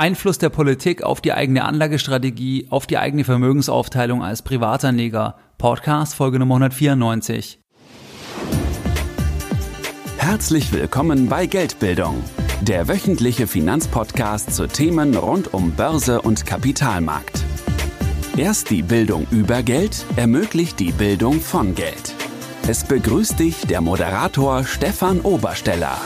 Einfluss der Politik auf die eigene Anlagestrategie, auf die eigene Vermögensaufteilung als Privatanleger. Podcast Folge Nummer 194. Herzlich willkommen bei Geldbildung, der wöchentliche Finanzpodcast zu Themen rund um Börse und Kapitalmarkt. Erst die Bildung über Geld ermöglicht die Bildung von Geld. Es begrüßt dich der Moderator Stefan Obersteller.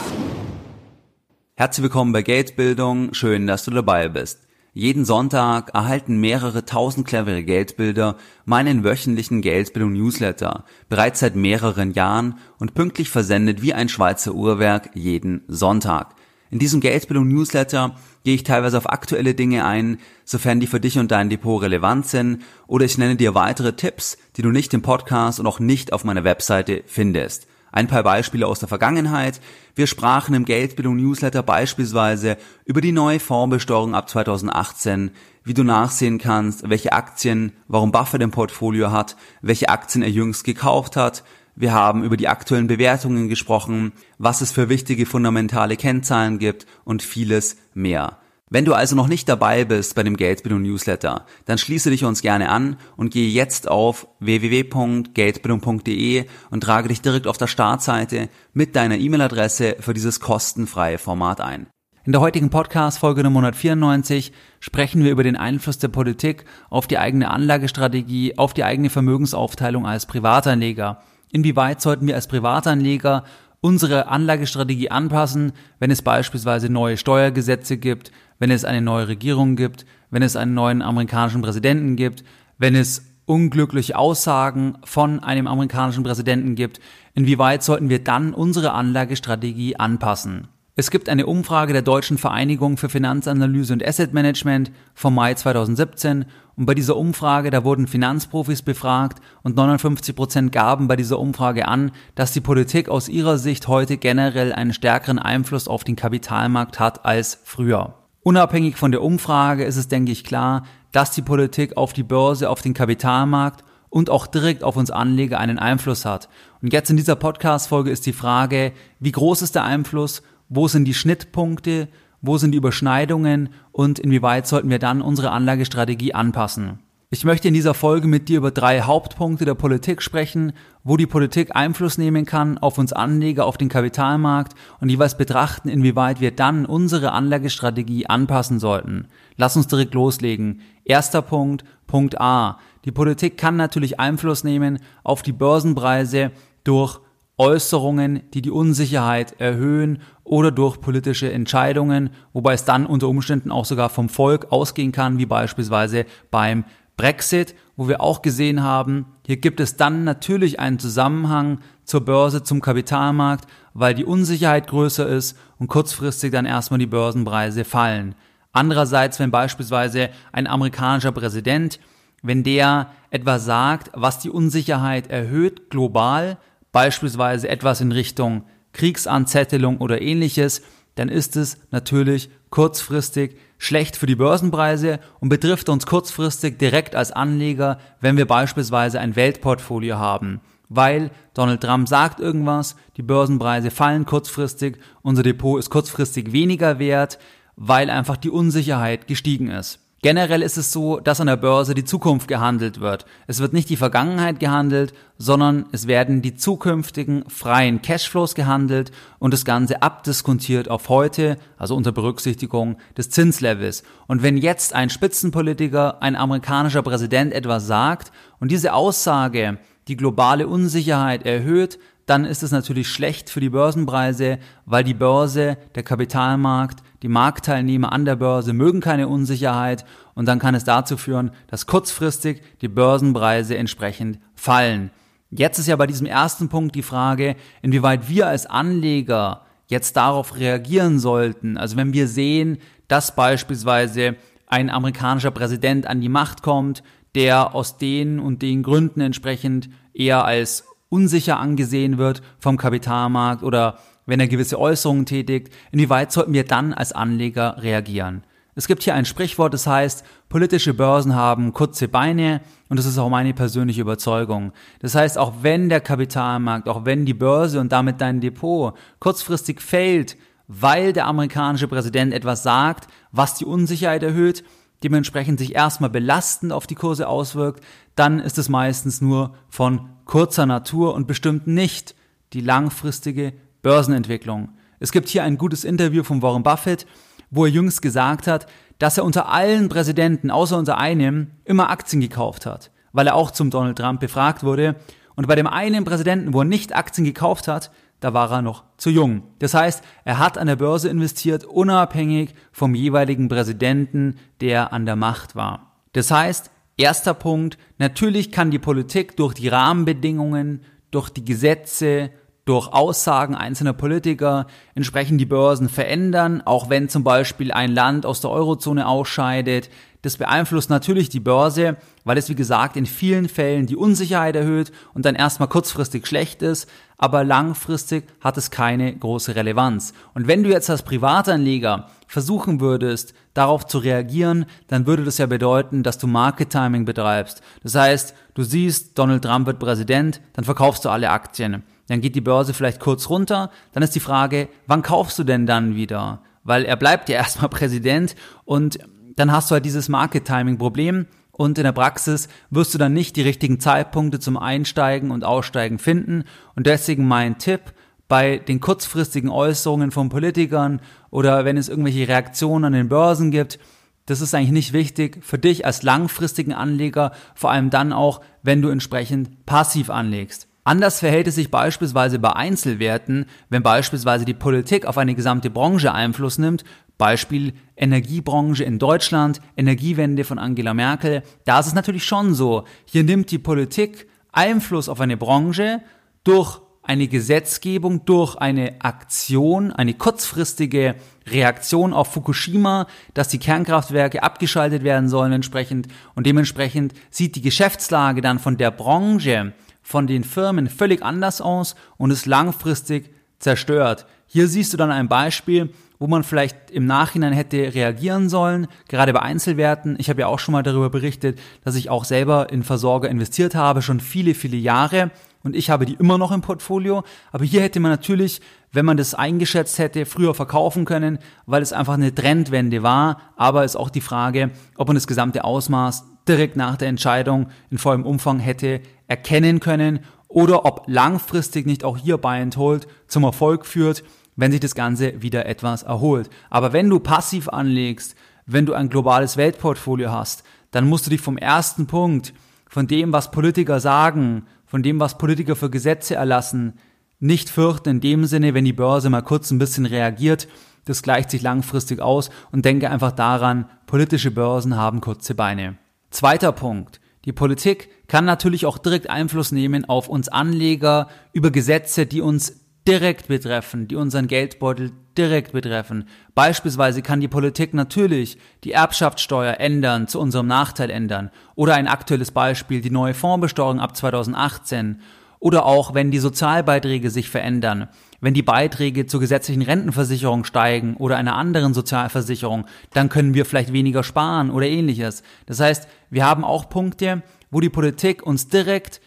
Herzlich willkommen bei Geldbildung, schön, dass du dabei bist. Jeden Sonntag erhalten mehrere tausend clevere Geldbilder meinen wöchentlichen Geldbildung Newsletter, bereits seit mehreren Jahren und pünktlich versendet wie ein Schweizer Uhrwerk jeden Sonntag. In diesem Geldbildung Newsletter gehe ich teilweise auf aktuelle Dinge ein, sofern die für dich und dein Depot relevant sind, oder ich nenne dir weitere Tipps, die du nicht im Podcast und auch nicht auf meiner Webseite findest. Ein paar Beispiele aus der Vergangenheit. Wir sprachen im Geldbildung Newsletter beispielsweise über die neue Fondsbesteuerung ab 2018, wie du nachsehen kannst, welche Aktien, warum Buffett im Portfolio hat, welche Aktien er jüngst gekauft hat. Wir haben über die aktuellen Bewertungen gesprochen, was es für wichtige fundamentale Kennzahlen gibt und vieles mehr. Wenn du also noch nicht dabei bist bei dem Geldbildung Newsletter, dann schließe dich uns gerne an und gehe jetzt auf www.geldbildung.de und trage dich direkt auf der Startseite mit deiner E-Mail-Adresse für dieses kostenfreie Format ein. In der heutigen Podcast-Folge Nummer 194 sprechen wir über den Einfluss der Politik auf die eigene Anlagestrategie, auf die eigene Vermögensaufteilung als Privatanleger. Inwieweit sollten wir als Privatanleger unsere Anlagestrategie anpassen, wenn es beispielsweise neue Steuergesetze gibt, wenn es eine neue Regierung gibt, wenn es einen neuen amerikanischen Präsidenten gibt, wenn es unglückliche Aussagen von einem amerikanischen Präsidenten gibt, inwieweit sollten wir dann unsere Anlagestrategie anpassen? Es gibt eine Umfrage der Deutschen Vereinigung für Finanzanalyse und Asset Management vom Mai 2017 und bei dieser Umfrage, da wurden Finanzprofis befragt und 59 Prozent gaben bei dieser Umfrage an, dass die Politik aus ihrer Sicht heute generell einen stärkeren Einfluss auf den Kapitalmarkt hat als früher. Unabhängig von der Umfrage ist es, denke ich, klar, dass die Politik auf die Börse, auf den Kapitalmarkt und auch direkt auf uns Anleger einen Einfluss hat. Und jetzt in dieser Podcast-Folge ist die Frage, wie groß ist der Einfluss, wo sind die Schnittpunkte, wo sind die Überschneidungen und inwieweit sollten wir dann unsere Anlagestrategie anpassen. Ich möchte in dieser Folge mit dir über drei Hauptpunkte der Politik sprechen, wo die Politik Einfluss nehmen kann auf uns Anleger, auf den Kapitalmarkt und jeweils betrachten, inwieweit wir dann unsere Anlagestrategie anpassen sollten. Lass uns direkt loslegen. Erster Punkt, Punkt A. Die Politik kann natürlich Einfluss nehmen auf die Börsenpreise durch Äußerungen, die die Unsicherheit erhöhen oder durch politische Entscheidungen, wobei es dann unter Umständen auch sogar vom Volk ausgehen kann, wie beispielsweise beim Brexit, wo wir auch gesehen haben, hier gibt es dann natürlich einen Zusammenhang zur Börse, zum Kapitalmarkt, weil die Unsicherheit größer ist und kurzfristig dann erstmal die Börsenpreise fallen. Andererseits, wenn beispielsweise ein amerikanischer Präsident, wenn der etwas sagt, was die Unsicherheit erhöht global, beispielsweise etwas in Richtung Kriegsanzettelung oder ähnliches, dann ist es natürlich kurzfristig schlecht für die Börsenpreise und betrifft uns kurzfristig direkt als Anleger, wenn wir beispielsweise ein Weltportfolio haben. Weil Donald Trump sagt irgendwas, die Börsenpreise fallen kurzfristig, unser Depot ist kurzfristig weniger wert, weil einfach die Unsicherheit gestiegen ist. Generell ist es so, dass an der Börse die Zukunft gehandelt wird. Es wird nicht die Vergangenheit gehandelt, sondern es werden die zukünftigen freien Cashflows gehandelt und das Ganze abdiskontiert auf heute, also unter Berücksichtigung des Zinslevels. Und wenn jetzt ein Spitzenpolitiker, ein amerikanischer Präsident etwas sagt und diese Aussage die globale Unsicherheit erhöht, dann ist es natürlich schlecht für die Börsenpreise, weil die Börse, der Kapitalmarkt, die Marktteilnehmer an der Börse mögen keine Unsicherheit und dann kann es dazu führen, dass kurzfristig die Börsenpreise entsprechend fallen. Jetzt ist ja bei diesem ersten Punkt die Frage, inwieweit wir als Anleger jetzt darauf reagieren sollten. Also wenn wir sehen, dass beispielsweise ein amerikanischer Präsident an die Macht kommt, der aus den und den Gründen entsprechend eher als unsicher angesehen wird vom Kapitalmarkt oder wenn er gewisse Äußerungen tätigt, inwieweit sollten wir dann als Anleger reagieren? Es gibt hier ein Sprichwort, das heißt, politische Börsen haben kurze Beine und das ist auch meine persönliche Überzeugung. Das heißt, auch wenn der Kapitalmarkt, auch wenn die Börse und damit dein Depot kurzfristig fällt, weil der amerikanische Präsident etwas sagt, was die Unsicherheit erhöht, dementsprechend sich erstmal belastend auf die Kurse auswirkt, dann ist es meistens nur von kurzer Natur und bestimmt nicht die langfristige Börsenentwicklung. Es gibt hier ein gutes Interview von Warren Buffett, wo er jüngst gesagt hat, dass er unter allen Präsidenten, außer unter einem, immer Aktien gekauft hat, weil er auch zum Donald Trump befragt wurde. Und bei dem einen Präsidenten, wo er nicht Aktien gekauft hat, da war er noch zu jung. Das heißt, er hat an der Börse investiert, unabhängig vom jeweiligen Präsidenten, der an der Macht war. Das heißt, erster Punkt, natürlich kann die Politik durch die Rahmenbedingungen, durch die Gesetze, durch Aussagen einzelner Politiker entsprechend die Börsen verändern, auch wenn zum Beispiel ein Land aus der Eurozone ausscheidet. Das beeinflusst natürlich die Börse, weil es wie gesagt in vielen Fällen die Unsicherheit erhöht und dann erstmal kurzfristig schlecht ist, aber langfristig hat es keine große Relevanz. Und wenn du jetzt als Privatanleger versuchen würdest, darauf zu reagieren, dann würde das ja bedeuten, dass du Market Timing betreibst. Das heißt, du siehst, Donald Trump wird Präsident, dann verkaufst du alle Aktien dann geht die Börse vielleicht kurz runter, dann ist die Frage, wann kaufst du denn dann wieder? Weil er bleibt ja erstmal Präsident und dann hast du halt dieses Market Timing Problem und in der Praxis wirst du dann nicht die richtigen Zeitpunkte zum Einsteigen und Aussteigen finden und deswegen mein Tipp, bei den kurzfristigen Äußerungen von Politikern oder wenn es irgendwelche Reaktionen an den Börsen gibt, das ist eigentlich nicht wichtig für dich als langfristigen Anleger, vor allem dann auch, wenn du entsprechend passiv anlegst. Anders verhält es sich beispielsweise bei Einzelwerten, wenn beispielsweise die Politik auf eine gesamte Branche Einfluss nimmt, Beispiel Energiebranche in Deutschland, Energiewende von Angela Merkel, da ist es natürlich schon so, hier nimmt die Politik Einfluss auf eine Branche durch eine Gesetzgebung, durch eine Aktion, eine kurzfristige Reaktion auf Fukushima, dass die Kernkraftwerke abgeschaltet werden sollen entsprechend. Und dementsprechend sieht die Geschäftslage dann von der Branche von den Firmen völlig anders aus und ist langfristig zerstört. Hier siehst du dann ein Beispiel, wo man vielleicht im Nachhinein hätte reagieren sollen, gerade bei Einzelwerten. Ich habe ja auch schon mal darüber berichtet, dass ich auch selber in Versorger investiert habe, schon viele, viele Jahre und ich habe die immer noch im Portfolio. Aber hier hätte man natürlich, wenn man das eingeschätzt hätte, früher verkaufen können, weil es einfach eine Trendwende war. Aber ist auch die Frage, ob man das gesamte Ausmaß direkt nach der Entscheidung in vollem Umfang hätte erkennen können oder ob langfristig nicht auch hier Buy and Hold zum Erfolg führt, wenn sich das Ganze wieder etwas erholt. Aber wenn du passiv anlegst, wenn du ein globales Weltportfolio hast, dann musst du dich vom ersten Punkt, von dem, was Politiker sagen, von dem, was Politiker für Gesetze erlassen, nicht fürchten in dem Sinne, wenn die Börse mal kurz ein bisschen reagiert, das gleicht sich langfristig aus und denke einfach daran, politische Börsen haben kurze Beine. Zweiter Punkt. Die Politik kann natürlich auch direkt Einfluss nehmen auf uns Anleger über Gesetze, die uns direkt betreffen, die unseren Geldbeutel direkt betreffen. Beispielsweise kann die Politik natürlich die Erbschaftssteuer ändern, zu unserem Nachteil ändern. Oder ein aktuelles Beispiel, die neue Fondsbesteuerung ab 2018. Oder auch, wenn die Sozialbeiträge sich verändern, wenn die Beiträge zur gesetzlichen Rentenversicherung steigen oder einer anderen Sozialversicherung, dann können wir vielleicht weniger sparen oder ähnliches. Das heißt, wir haben auch Punkte, wo die Politik uns direkt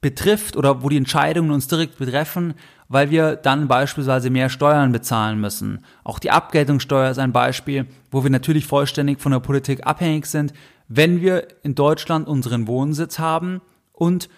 betrifft oder wo die Entscheidungen uns direkt betreffen, weil wir dann beispielsweise mehr Steuern bezahlen müssen. Auch die Abgeltungssteuer ist ein Beispiel, wo wir natürlich vollständig von der Politik abhängig sind, wenn wir in Deutschland unseren Wohnsitz haben und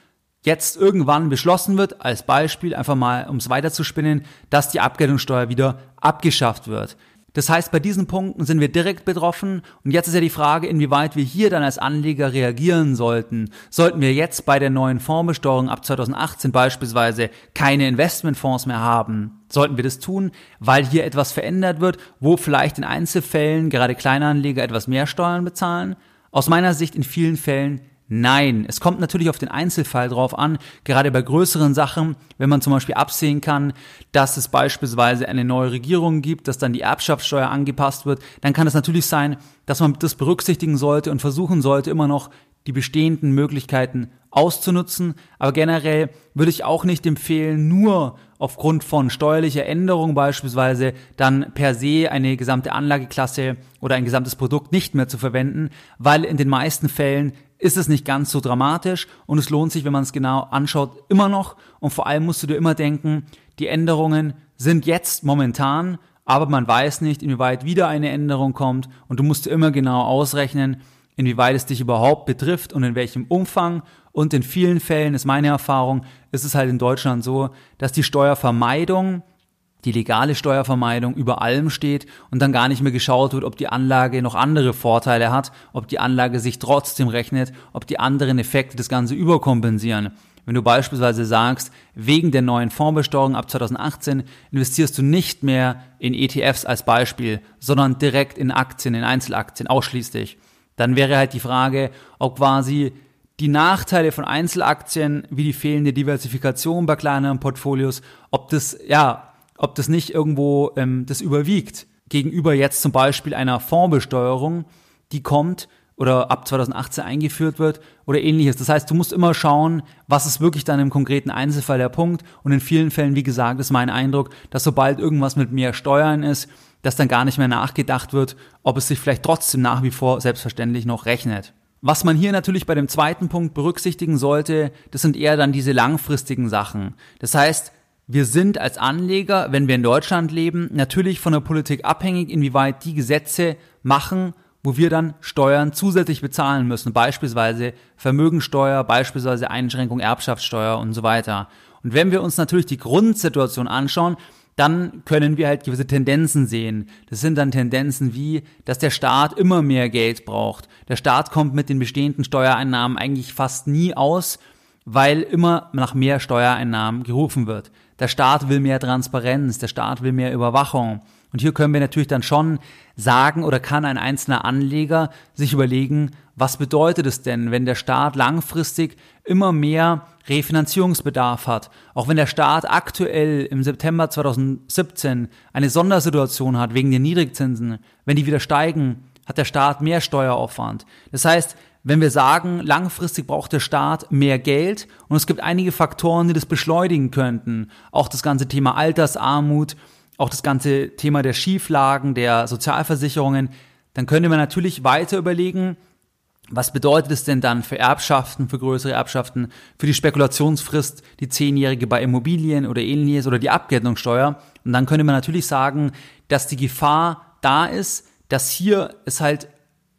jetzt irgendwann beschlossen wird, als Beispiel einfach mal, um es weiterzuspinnen, dass die Abgeltungssteuer wieder abgeschafft wird. Das heißt, bei diesen Punkten sind wir direkt betroffen und jetzt ist ja die Frage, inwieweit wir hier dann als Anleger reagieren sollten. Sollten wir jetzt bei der neuen Fondsbesteuerung ab 2018 beispielsweise keine Investmentfonds mehr haben? Sollten wir das tun, weil hier etwas verändert wird, wo vielleicht in Einzelfällen gerade Kleinanleger etwas mehr Steuern bezahlen? Aus meiner Sicht in vielen Fällen Nein, es kommt natürlich auf den Einzelfall drauf an, gerade bei größeren Sachen, wenn man zum Beispiel absehen kann, dass es beispielsweise eine neue Regierung gibt, dass dann die Erbschaftssteuer angepasst wird, dann kann es natürlich sein, dass man das berücksichtigen sollte und versuchen sollte, immer noch die bestehenden Möglichkeiten auszunutzen. Aber generell würde ich auch nicht empfehlen, nur aufgrund von steuerlicher Änderung beispielsweise dann per se eine gesamte Anlageklasse oder ein gesamtes Produkt nicht mehr zu verwenden, weil in den meisten Fällen ist es nicht ganz so dramatisch und es lohnt sich, wenn man es genau anschaut, immer noch. Und vor allem musst du dir immer denken, die Änderungen sind jetzt momentan, aber man weiß nicht, inwieweit wieder eine Änderung kommt und du musst immer genau ausrechnen, inwieweit es dich überhaupt betrifft und in welchem Umfang. Und in vielen Fällen ist meine Erfahrung, ist es halt in Deutschland so, dass die Steuervermeidung, die legale Steuervermeidung über allem steht und dann gar nicht mehr geschaut wird, ob die Anlage noch andere Vorteile hat, ob die Anlage sich trotzdem rechnet, ob die anderen Effekte das Ganze überkompensieren. Wenn du beispielsweise sagst, wegen der neuen Fondsbesteuerung ab 2018 investierst du nicht mehr in ETFs als Beispiel, sondern direkt in Aktien, in Einzelaktien ausschließlich, dann wäre halt die Frage, ob quasi die Nachteile von Einzelaktien wie die fehlende Diversifikation bei kleineren Portfolios, ob das, ja, ob das nicht irgendwo ähm, das überwiegt gegenüber jetzt zum Beispiel einer Fondsbesteuerung, die kommt oder ab 2018 eingeführt wird oder ähnliches. Das heißt, du musst immer schauen, was ist wirklich dann im konkreten Einzelfall der Punkt. Und in vielen Fällen, wie gesagt, ist mein Eindruck, dass sobald irgendwas mit mehr Steuern ist, dass dann gar nicht mehr nachgedacht wird, ob es sich vielleicht trotzdem nach wie vor selbstverständlich noch rechnet. Was man hier natürlich bei dem zweiten Punkt berücksichtigen sollte, das sind eher dann diese langfristigen Sachen. Das heißt, wir sind als Anleger, wenn wir in Deutschland leben, natürlich von der Politik abhängig, inwieweit die Gesetze machen, wo wir dann Steuern zusätzlich bezahlen müssen, beispielsweise Vermögensteuer, beispielsweise Einschränkung Erbschaftssteuer und so weiter. Und wenn wir uns natürlich die Grundsituation anschauen, dann können wir halt gewisse Tendenzen sehen. Das sind dann Tendenzen wie, dass der Staat immer mehr Geld braucht. Der Staat kommt mit den bestehenden Steuereinnahmen eigentlich fast nie aus, weil immer nach mehr Steuereinnahmen gerufen wird. Der Staat will mehr Transparenz, der Staat will mehr Überwachung. Und hier können wir natürlich dann schon sagen oder kann ein einzelner Anleger sich überlegen, was bedeutet es denn, wenn der Staat langfristig immer mehr Refinanzierungsbedarf hat. Auch wenn der Staat aktuell im September 2017 eine Sondersituation hat wegen den Niedrigzinsen, wenn die wieder steigen, hat der Staat mehr Steueraufwand. Das heißt, wenn wir sagen, langfristig braucht der Staat mehr Geld und es gibt einige Faktoren, die das beschleunigen könnten, auch das ganze Thema Altersarmut, auch das ganze Thema der Schieflagen, der Sozialversicherungen, dann könnte man natürlich weiter überlegen, was bedeutet es denn dann für Erbschaften, für größere Erbschaften, für die Spekulationsfrist, die zehnjährige bei Immobilien oder ähnliches oder die Abgeltungssteuer? Und dann könnte man natürlich sagen, dass die Gefahr da ist, dass hier es halt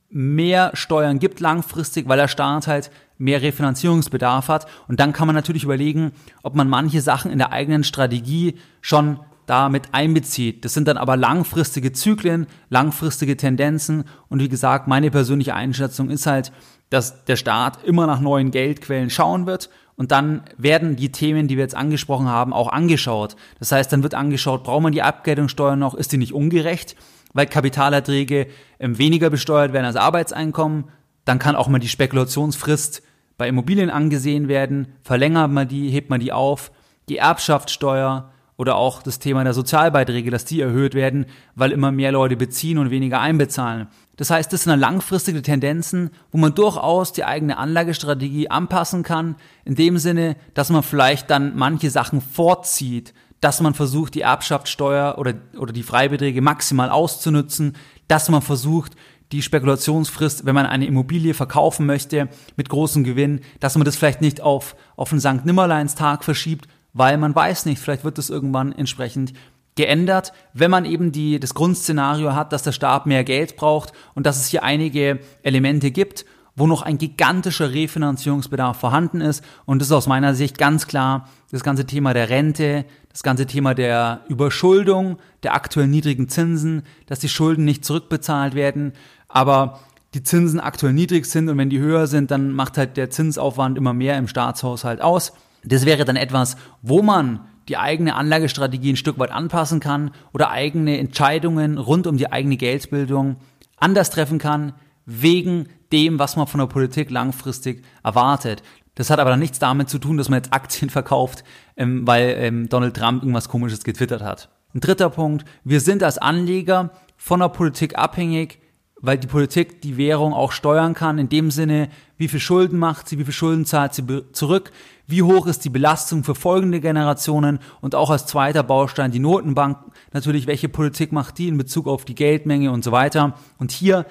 mehr Steuern gibt langfristig, weil der Staat halt mehr Refinanzierungsbedarf hat. Und dann kann man natürlich überlegen, ob man manche Sachen in der eigenen Strategie schon damit einbezieht. Das sind dann aber langfristige Zyklen, langfristige Tendenzen und wie gesagt, meine persönliche Einschätzung ist halt, dass der Staat immer nach neuen Geldquellen schauen wird und dann werden die Themen, die wir jetzt angesprochen haben, auch angeschaut. Das heißt, dann wird angeschaut, braucht man die Abgeltungssteuer noch, ist die nicht ungerecht, weil Kapitalerträge ähm, weniger besteuert werden als Arbeitseinkommen, dann kann auch mal die Spekulationsfrist bei Immobilien angesehen werden, verlängert man die, hebt man die auf, die Erbschaftssteuer, oder auch das Thema der Sozialbeiträge, dass die erhöht werden, weil immer mehr Leute beziehen und weniger einbezahlen. Das heißt, das sind langfristige Tendenzen, wo man durchaus die eigene Anlagestrategie anpassen kann, in dem Sinne, dass man vielleicht dann manche Sachen vorzieht, dass man versucht, die Erbschaftssteuer oder, oder die Freibeträge maximal auszunutzen, dass man versucht, die Spekulationsfrist, wenn man eine Immobilie verkaufen möchte mit großem Gewinn, dass man das vielleicht nicht auf, auf einen St. Nimmerleinstag verschiebt, weil man weiß nicht, vielleicht wird es irgendwann entsprechend geändert, wenn man eben die, das Grundszenario hat, dass der Staat mehr Geld braucht und dass es hier einige Elemente gibt, wo noch ein gigantischer Refinanzierungsbedarf vorhanden ist. Und das ist aus meiner Sicht ganz klar das ganze Thema der Rente, das ganze Thema der Überschuldung, der aktuell niedrigen Zinsen, dass die Schulden nicht zurückbezahlt werden, aber die Zinsen aktuell niedrig sind und wenn die höher sind, dann macht halt der Zinsaufwand immer mehr im Staatshaushalt aus. Das wäre dann etwas, wo man die eigene Anlagestrategie ein Stück weit anpassen kann oder eigene Entscheidungen rund um die eigene Geldbildung anders treffen kann, wegen dem, was man von der Politik langfristig erwartet. Das hat aber dann nichts damit zu tun, dass man jetzt Aktien verkauft, ähm, weil ähm, Donald Trump irgendwas Komisches getwittert hat. Ein dritter Punkt, wir sind als Anleger von der Politik abhängig, weil die Politik die Währung auch steuern kann, in dem Sinne, wie viel Schulden macht sie, wie viel Schulden zahlt sie zurück, wie hoch ist die Belastung für folgende Generationen und auch als zweiter Baustein die Notenbank, natürlich, welche Politik macht die in Bezug auf die Geldmenge und so weiter. Und hier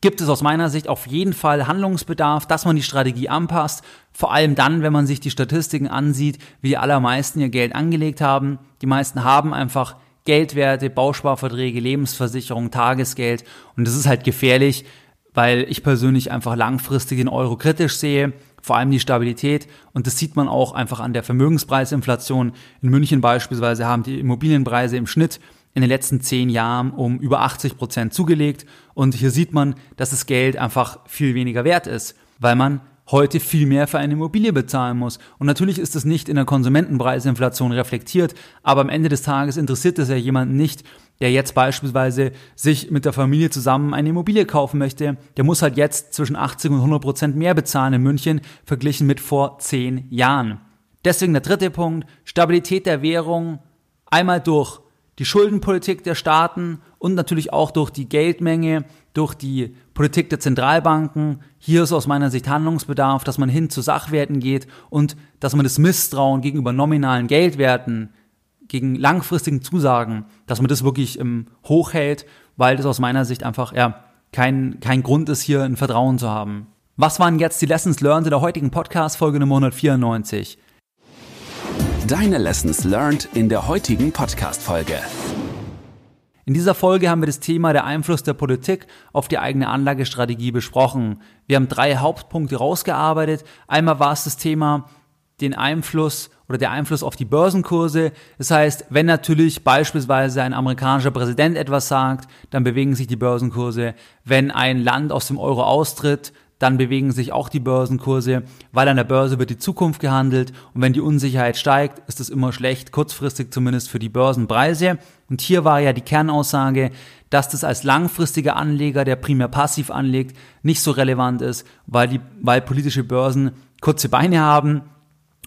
gibt es aus meiner Sicht auf jeden Fall Handlungsbedarf, dass man die Strategie anpasst, vor allem dann, wenn man sich die Statistiken ansieht, wie die allermeisten ihr Geld angelegt haben. Die meisten haben einfach Geldwerte, Bausparverträge, Lebensversicherung, Tagesgeld. Und das ist halt gefährlich, weil ich persönlich einfach langfristig den Euro kritisch sehe, vor allem die Stabilität. Und das sieht man auch einfach an der Vermögenspreisinflation. In München beispielsweise haben die Immobilienpreise im Schnitt in den letzten zehn Jahren um über 80 Prozent zugelegt. Und hier sieht man, dass das Geld einfach viel weniger wert ist, weil man heute viel mehr für eine Immobilie bezahlen muss. Und natürlich ist es nicht in der Konsumentenpreisinflation reflektiert, aber am Ende des Tages interessiert es ja jemanden nicht, der jetzt beispielsweise sich mit der Familie zusammen eine Immobilie kaufen möchte. Der muss halt jetzt zwischen 80 und 100 Prozent mehr bezahlen in München verglichen mit vor zehn Jahren. Deswegen der dritte Punkt, Stabilität der Währung, einmal durch die Schuldenpolitik der Staaten und natürlich auch durch die Geldmenge, durch die Politik der Zentralbanken. Hier ist aus meiner Sicht Handlungsbedarf, dass man hin zu Sachwerten geht und dass man das Misstrauen gegenüber nominalen Geldwerten, gegen langfristigen Zusagen, dass man das wirklich ähm, hochhält, weil das aus meiner Sicht einfach ja kein, kein Grund ist, hier ein Vertrauen zu haben. Was waren jetzt die Lessons learned in der heutigen Podcast-Folge Nummer 194? Deine Lessons learned in der heutigen Podcast-Folge. In dieser Folge haben wir das Thema der Einfluss der Politik auf die eigene Anlagestrategie besprochen. Wir haben drei Hauptpunkte rausgearbeitet. Einmal war es das Thema den Einfluss oder der Einfluss auf die Börsenkurse. Das heißt, wenn natürlich beispielsweise ein amerikanischer Präsident etwas sagt, dann bewegen sich die Börsenkurse. Wenn ein Land aus dem Euro austritt, dann bewegen sich auch die Börsenkurse, weil an der Börse wird die Zukunft gehandelt und wenn die Unsicherheit steigt, ist es immer schlecht, kurzfristig zumindest für die Börsenpreise. Und hier war ja die Kernaussage, dass das als langfristiger Anleger, der primär passiv anlegt, nicht so relevant ist, weil die, weil politische Börsen kurze Beine haben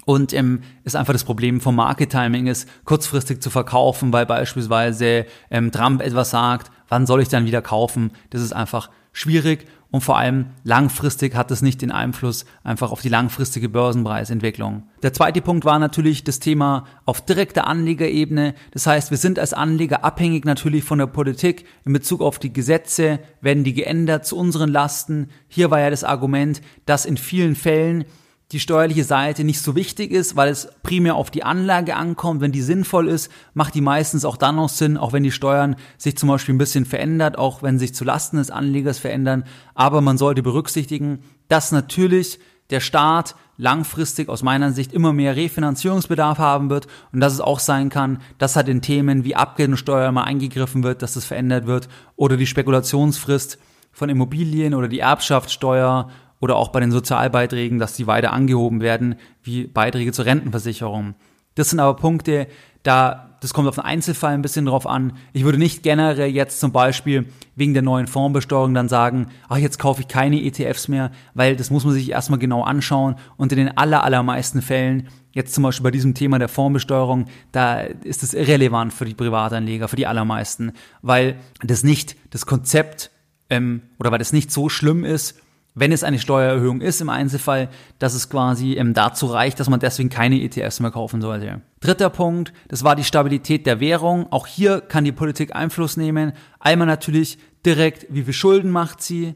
und ähm, ist einfach das Problem vom Market Timing ist, kurzfristig zu verkaufen, weil beispielsweise ähm, Trump etwas sagt, wann soll ich dann wieder kaufen? Das ist einfach schwierig und vor allem langfristig hat es nicht den Einfluss einfach auf die langfristige Börsenpreisentwicklung. Der zweite Punkt war natürlich das Thema auf direkter Anlegerebene. Das heißt, wir sind als Anleger abhängig natürlich von der Politik in Bezug auf die Gesetze, werden die geändert zu unseren Lasten. Hier war ja das Argument, dass in vielen Fällen die steuerliche Seite nicht so wichtig ist, weil es primär auf die Anlage ankommt. Wenn die sinnvoll ist, macht die meistens auch dann noch Sinn, auch wenn die Steuern sich zum Beispiel ein bisschen verändert, auch wenn sich zu Lasten des Anlegers verändern. Aber man sollte berücksichtigen, dass natürlich der Staat langfristig aus meiner Sicht immer mehr Refinanzierungsbedarf haben wird und dass es auch sein kann, dass halt in Themen wie Abgeltungssteuer mal eingegriffen wird, dass das verändert wird oder die Spekulationsfrist von Immobilien oder die Erbschaftssteuer oder auch bei den Sozialbeiträgen, dass die weiter angehoben werden, wie Beiträge zur Rentenversicherung. Das sind aber Punkte, da, das kommt auf den Einzelfall ein bisschen drauf an. Ich würde nicht generell jetzt zum Beispiel wegen der neuen Fondsbesteuerung dann sagen, ach, jetzt kaufe ich keine ETFs mehr, weil das muss man sich erstmal genau anschauen und in den aller, allermeisten Fällen Jetzt zum Beispiel bei diesem Thema der Fondsbesteuerung, da ist es irrelevant für die Privatanleger, für die allermeisten, weil das nicht das Konzept ähm, oder weil das nicht so schlimm ist, wenn es eine Steuererhöhung ist im Einzelfall, dass es quasi ähm, dazu reicht, dass man deswegen keine ETFs mehr kaufen sollte. Dritter Punkt, das war die Stabilität der Währung. Auch hier kann die Politik Einfluss nehmen. Einmal natürlich direkt, wie viel Schulden macht sie,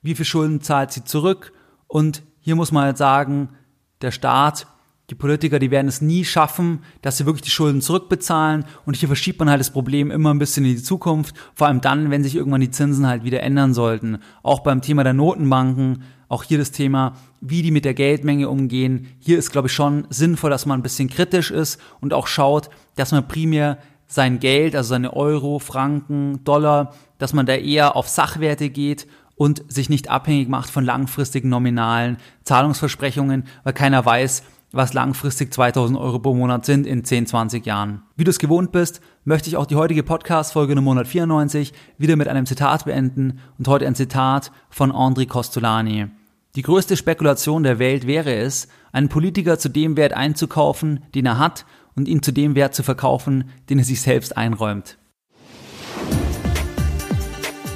wie viel Schulden zahlt sie zurück. Und hier muss man halt sagen, der Staat die Politiker, die werden es nie schaffen, dass sie wirklich die Schulden zurückbezahlen. Und hier verschiebt man halt das Problem immer ein bisschen in die Zukunft. Vor allem dann, wenn sich irgendwann die Zinsen halt wieder ändern sollten. Auch beim Thema der Notenbanken, auch hier das Thema, wie die mit der Geldmenge umgehen. Hier ist, glaube ich, schon sinnvoll, dass man ein bisschen kritisch ist und auch schaut, dass man primär sein Geld, also seine Euro, Franken, Dollar, dass man da eher auf Sachwerte geht und sich nicht abhängig macht von langfristigen nominalen Zahlungsversprechungen, weil keiner weiß, was langfristig 2000 Euro pro Monat sind in 10, 20 Jahren. Wie du es gewohnt bist, möchte ich auch die heutige Podcast-Folge Nummer 194 wieder mit einem Zitat beenden und heute ein Zitat von André Costolani. Die größte Spekulation der Welt wäre es, einen Politiker zu dem Wert einzukaufen, den er hat, und ihn zu dem Wert zu verkaufen, den er sich selbst einräumt.